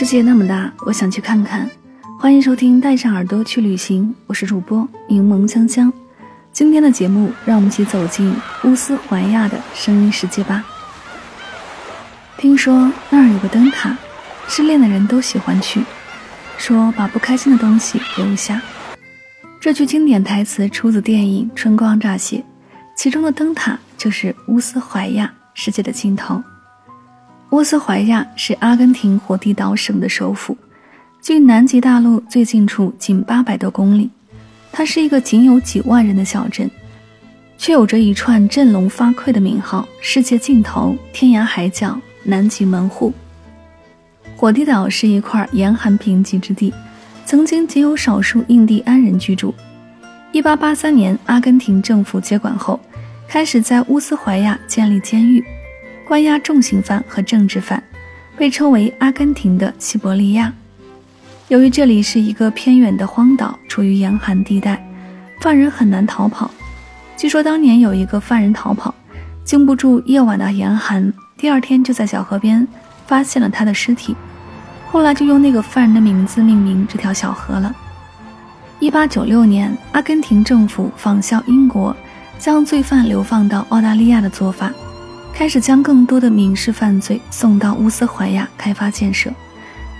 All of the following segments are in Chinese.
世界那么大，我想去看看。欢迎收听《带上耳朵去旅行》，我是主播柠檬香香。今天的节目，让我们一起走进乌斯怀亚的声音世界吧。听说那儿有个灯塔，失恋的人都喜欢去，说把不开心的东西留下。这句经典台词出自电影《春光乍泄》，其中的灯塔就是乌斯怀亚世界的尽头。乌斯怀亚是阿根廷火地岛省的首府，距南极大陆最近处仅八百多公里。它是一个仅有几万人的小镇，却有着一串振聋发聩的名号：世界尽头、天涯海角、南极门户。火地岛是一块严寒贫瘠之地，曾经仅有少数印第安人居住。1883年，阿根廷政府接管后，开始在乌斯怀亚建立监狱。关押重刑犯和政治犯，被称为阿根廷的西伯利亚。由于这里是一个偏远的荒岛，处于严寒地带，犯人很难逃跑。据说当年有一个犯人逃跑，经不住夜晚的严寒，第二天就在小河边发现了他的尸体。后来就用那个犯人的名字命名这条小河了。一八九六年，阿根廷政府仿效英国将罪犯流放到澳大利亚的做法。开始将更多的民事犯罪送到乌斯怀亚开发建设，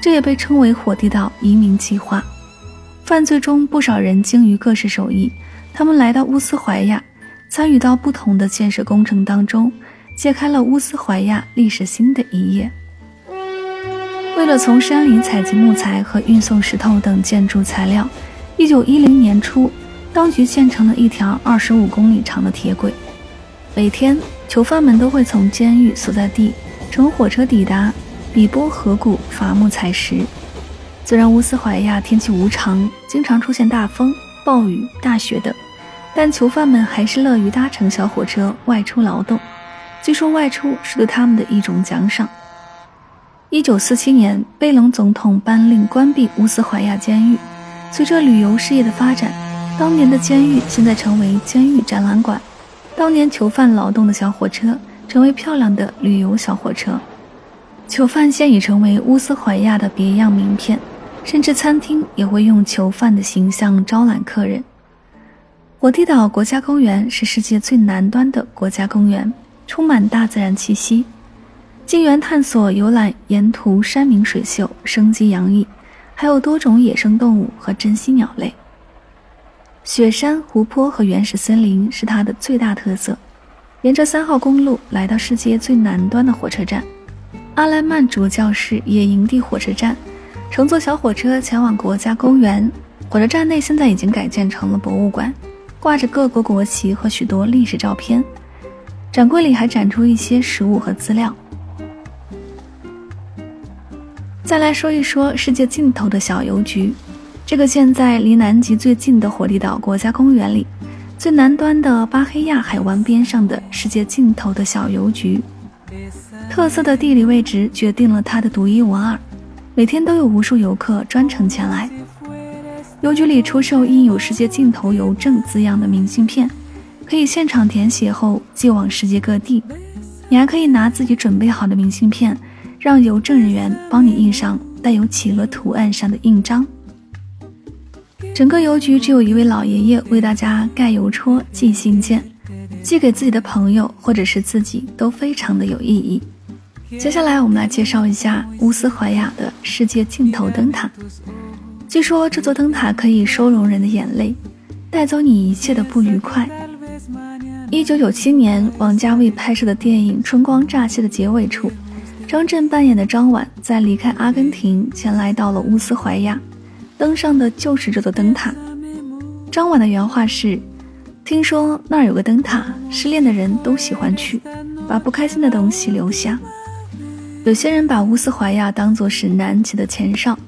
这也被称为“火地岛移民计划”。犯罪中不少人精于各式手艺，他们来到乌斯怀亚，参与到不同的建设工程当中，揭开了乌斯怀亚历史新的一页。为了从山里采集木材和运送石头等建筑材料，1910年初，当局建成了一条25公里长的铁轨。每天，囚犯们都会从监狱所在地乘火车抵达比波河谷伐木采石。虽然乌斯怀亚天气无常，经常出现大风、暴雨、大雪等，但囚犯们还是乐于搭乘小火车外出劳动。据说外出是对他们的一种奖赏。一九四七年，贝隆总统颁令关闭乌斯怀亚监狱。随着旅游事业的发展，当年的监狱现在成为监狱展览馆。当年囚犯劳动的小火车成为漂亮的旅游小火车，囚犯现已成为乌斯怀亚的别样名片，甚至餐厅也会用囚犯的形象招揽客人。火地岛国家公园是世界最南端的国家公园，充满大自然气息，进园探索游览沿途山明水秀，生机洋溢，还有多种野生动物和珍稀鸟类。雪山、湖泊和原始森林是它的最大特色。沿着三号公路来到世界最南端的火车站——阿莱曼主教室野营地火车站，乘坐小火车前往国家公园。火车站内现在已经改建成了博物馆，挂着各国国旗和许多历史照片。展柜里还展出一些实物和资料。再来说一说世界尽头的小邮局。这个建在离南极最近的火地岛国家公园里，最南端的巴黑亚海湾边上的世界尽头的小邮局，特色的地理位置决定了它的独一无二。每天都有无数游客专程前来。邮局里出售印有“世界尽头邮政”字样的明信片，可以现场填写后寄往世界各地。你还可以拿自己准备好的明信片，让邮政人员帮你印上带有企鹅图案上的印章。整个邮局只有一位老爷爷为大家盖邮戳、寄信件，寄给自己的朋友或者是自己都非常的有意义。接下来我们来介绍一下乌斯怀亚的世界尽头灯塔。据说这座灯塔可以收容人的眼泪，带走你一切的不愉快。一九九七年，王家卫拍摄的电影《春光乍泄》的结尾处，张震扮演的张婉在离开阿根廷前来到了乌斯怀亚，登上的就是这座灯塔。张婉的原话是：“听说那儿有个灯塔，失恋的人都喜欢去，把不开心的东西留下。”有些人把乌斯怀亚当作是南极的前哨，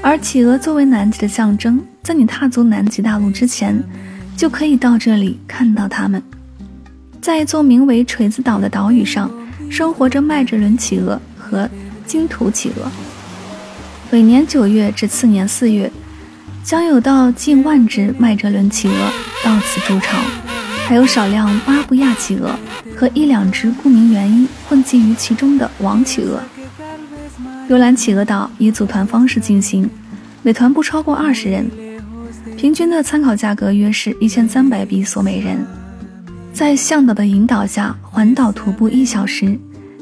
而企鹅作为南极的象征，在你踏足南极大陆之前，就可以到这里看到它们。在一座名为锤子岛的岛屿上，生活着麦哲伦企鹅和金土企鹅。每年九月至次年四月，将有到近万只麦哲伦企鹅到此筑巢，还有少量巴布亚企鹅和一两只不明原因混迹于其中的王企鹅。游览企鹅岛以组团方式进行，每团不超过二十人，平均的参考价格约是一千三百比索每人。在向导的引导下环岛徒步一小时，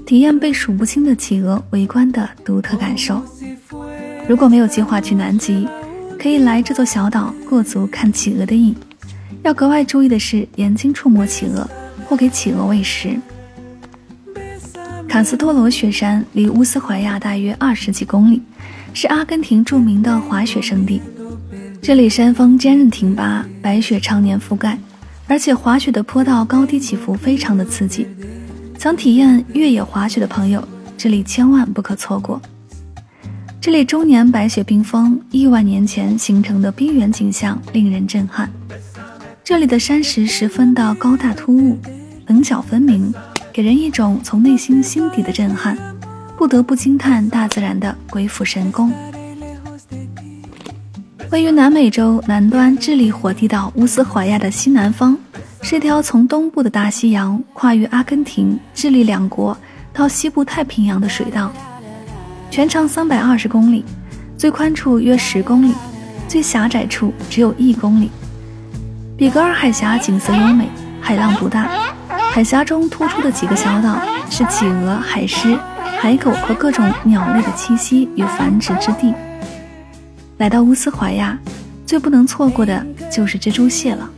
体验被数不清的企鹅围观的独特感受。如果没有计划去南极，可以来这座小岛过足看企鹅的瘾。要格外注意的是，眼睛触摸企鹅或给企鹅喂食。卡斯托罗雪山离乌斯怀亚大约二十几公里，是阿根廷著名的滑雪胜地。这里山峰坚韧挺拔，白雪常年覆盖。而且滑雪的坡道高低起伏非常的刺激，想体验越野滑雪的朋友，这里千万不可错过。这里终年白雪冰封，亿万年前形成的冰原景象令人震撼。这里的山石十分的高大突兀，棱角分明，给人一种从内心心底的震撼，不得不惊叹大自然的鬼斧神工。位于南美洲南端智利火地岛乌斯怀亚的西南方，是一条从东部的大西洋跨越阿根廷、智利两国到西部太平洋的水道，全长三百二十公里，最宽处约十公里，最狭窄处只有一公里。比格尔海峡景色优美，海浪不大，海峡中突出的几个小岛是企鹅、海狮、海狗和各种鸟类的栖息与繁殖之地。来到乌斯怀亚，最不能错过的就是蜘蛛蟹了。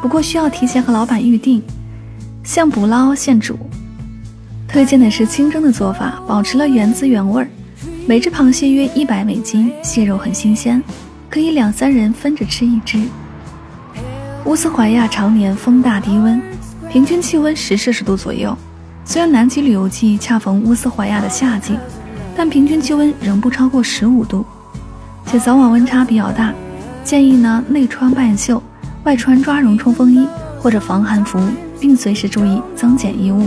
不过需要提前和老板预定，现捕捞现煮。推荐的是清蒸的做法，保持了原汁原味儿。每只螃蟹约一百美金，蟹肉很新鲜，可以两三人分着吃一只。乌斯怀亚常年风大低温，平均气温十摄氏度左右。虽然南极旅游季恰逢乌斯怀亚的夏季，但平均气温仍不超过十五度。且早晚温差比较大，建议呢内穿半袖，外穿抓绒冲锋衣或者防寒服，并随时注意增减衣物。